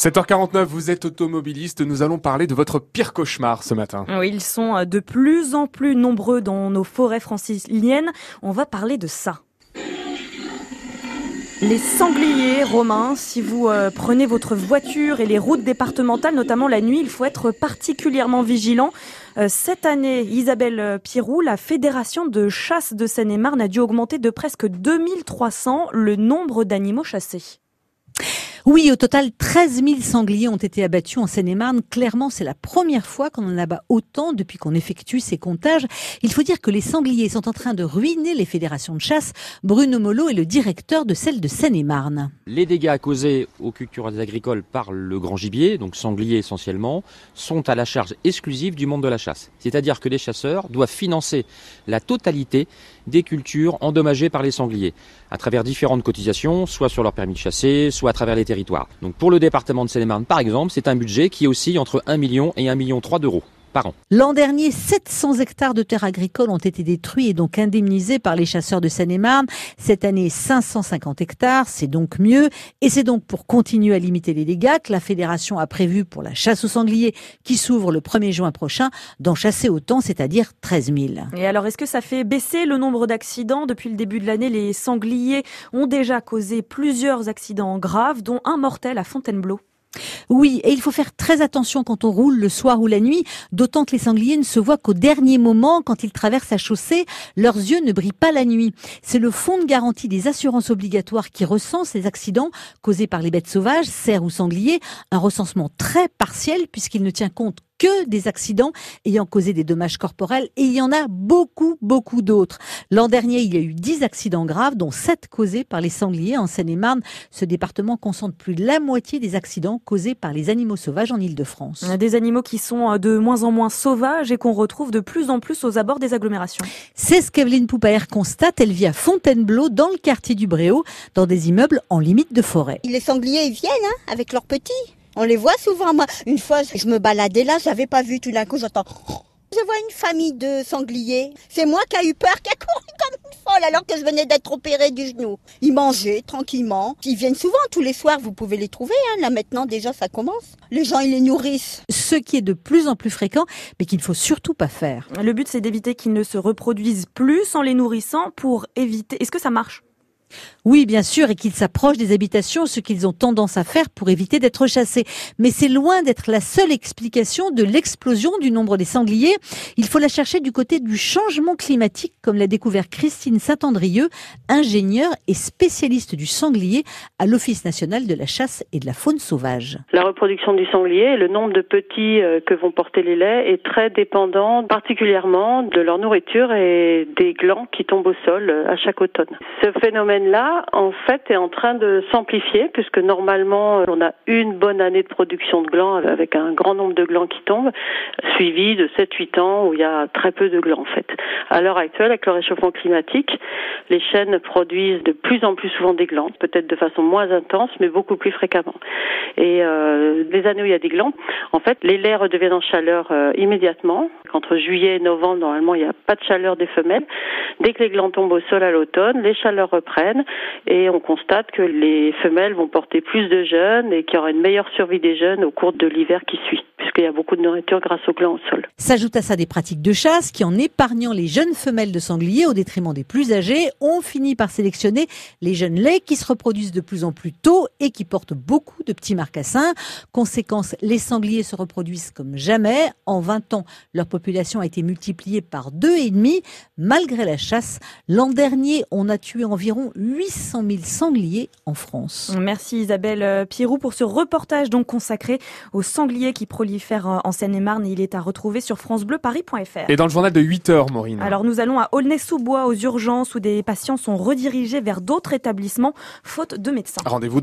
7h49, vous êtes automobiliste. Nous allons parler de votre pire cauchemar ce matin. Ils sont euh, de plus en plus nombreux dans nos forêts franciliennes. On va parler de ça. Les sangliers romains, si vous euh, prenez votre voiture et les routes départementales, notamment la nuit, il faut être particulièrement vigilant. Euh, cette année, Isabelle Pirou, la Fédération de chasse de Seine-et-Marne a dû augmenter de presque 2300 le nombre d'animaux chassés. Oui, au total, 13 000 sangliers ont été abattus en Seine-et-Marne. Clairement, c'est la première fois qu'on en abat autant depuis qu'on effectue ces comptages. Il faut dire que les sangliers sont en train de ruiner les fédérations de chasse. Bruno Molo est le directeur de celle de Seine-et-Marne. Les dégâts causés aux cultures agricoles par le grand gibier, donc sanglier essentiellement, sont à la charge exclusive du monde de la chasse. C'est-à-dire que les chasseurs doivent financer la totalité des cultures endommagées par les sangliers, à travers différentes cotisations, soit sur leur permis de chasser, soit à travers les donc pour le département de Seine-et-Marne, par exemple, c'est un budget qui aussi entre 1 million et 1 million 3 d'euros. L'an dernier, 700 hectares de terres agricoles ont été détruits et donc indemnisés par les chasseurs de Seine-et-Marne. Cette année, 550 hectares, c'est donc mieux. Et c'est donc pour continuer à limiter les dégâts que la fédération a prévu pour la chasse aux sangliers qui s'ouvre le 1er juin prochain d'en chasser autant, c'est-à-dire 13 000. Et alors, est-ce que ça fait baisser le nombre d'accidents Depuis le début de l'année, les sangliers ont déjà causé plusieurs accidents graves, dont un mortel à Fontainebleau. Oui, et il faut faire très attention quand on roule le soir ou la nuit, d'autant que les sangliers ne se voient qu'au dernier moment quand ils traversent la chaussée. Leurs yeux ne brillent pas la nuit. C'est le fonds de garantie des assurances obligatoires qui recense les accidents causés par les bêtes sauvages, cerfs ou sangliers. Un recensement très partiel puisqu'il ne tient compte que des accidents ayant causé des dommages corporels et il y en a beaucoup, beaucoup d'autres. L'an dernier, il y a eu 10 accidents graves, dont 7 causés par les sangliers en Seine-et-Marne. Ce département concentre plus de la moitié des accidents causés par les animaux sauvages en Ile-de-France. Des animaux qui sont euh, de moins en moins sauvages et qu'on retrouve de plus en plus aux abords des agglomérations. C'est ce qu'Evelyne Poupaer constate. Elle vit à Fontainebleau, dans le quartier du Bréau, dans des immeubles en limite de forêt. Les sangliers, ils viennent hein, avec leurs petits. On les voit souvent. Moi, une fois, je me baladais là, j'avais pas vu. Tout d'un coup, j'entends. Je vois une famille de sangliers. C'est moi qui a eu peur, qui a couru comme une folle alors que je venais d'être opérée du genou. Ils mangeaient tranquillement. Ils viennent souvent tous les soirs. Vous pouvez les trouver. Hein. Là maintenant, déjà, ça commence. Les gens, ils les nourrissent. Ce qui est de plus en plus fréquent, mais qu'il ne faut surtout pas faire. Le but, c'est d'éviter qu'ils ne se reproduisent plus en les nourrissant pour éviter. Est-ce que ça marche? Oui, bien sûr, et qu'ils s'approchent des habitations, ce qu'ils ont tendance à faire pour éviter d'être chassés. Mais c'est loin d'être la seule explication de l'explosion du nombre des sangliers. Il faut la chercher du côté du changement climatique, comme l'a découvert Christine Saint-Andrieux, ingénieure et spécialiste du sanglier à l'Office national de la chasse et de la faune sauvage. La reproduction du sanglier le nombre de petits euh, que vont porter les laits est très dépendant particulièrement de leur nourriture et des glands qui tombent au sol euh, à chaque automne. Ce phénomène là en fait, est en train de s'amplifier, puisque normalement, on a une bonne année de production de glands avec un grand nombre de glands qui tombent, suivi de 7-8 ans où il y a très peu de glands, en fait. À l'heure actuelle, avec le réchauffement climatique, les chênes produisent de plus en plus souvent des glands, peut-être de façon moins intense, mais beaucoup plus fréquemment. Et euh, les années où il y a des glands, en fait, les laits redeviennent en chaleur euh, immédiatement. Entre juillet et novembre, normalement, il n'y a pas de chaleur des femelles. Dès que les glands tombent au sol à l'automne, les chaleurs reprennent et on constate que les femelles vont porter plus de jeunes et qu'il y aura une meilleure survie des jeunes au cours de l'hiver qui suit puisqu'il y a beaucoup de nourriture grâce aux glands au sol. S'ajoute à ça des pratiques de chasse qui, en épargnant les jeunes femelles de sangliers au détriment des plus âgées, ont fini par sélectionner les jeunes laits qui se reproduisent de plus en plus tôt et qui portent beaucoup de petits marcassins. Conséquence, les sangliers se reproduisent comme jamais. En 20 ans, leur population a été multipliée par deux et demi. Malgré la chasse, l'an dernier, on a tué environ 800 000 sangliers en France. Merci Isabelle Pirou pour ce reportage donc consacré aux sangliers qui prolifèrent faire en Seine-et-Marne. Il est à retrouver sur francebleuparis.fr. Et dans le journal de 8 heures, Maureen. Alors nous allons à Aulnay-sous-Bois aux urgences où des patients sont redirigés vers d'autres établissements faute de médecins. Rendez-vous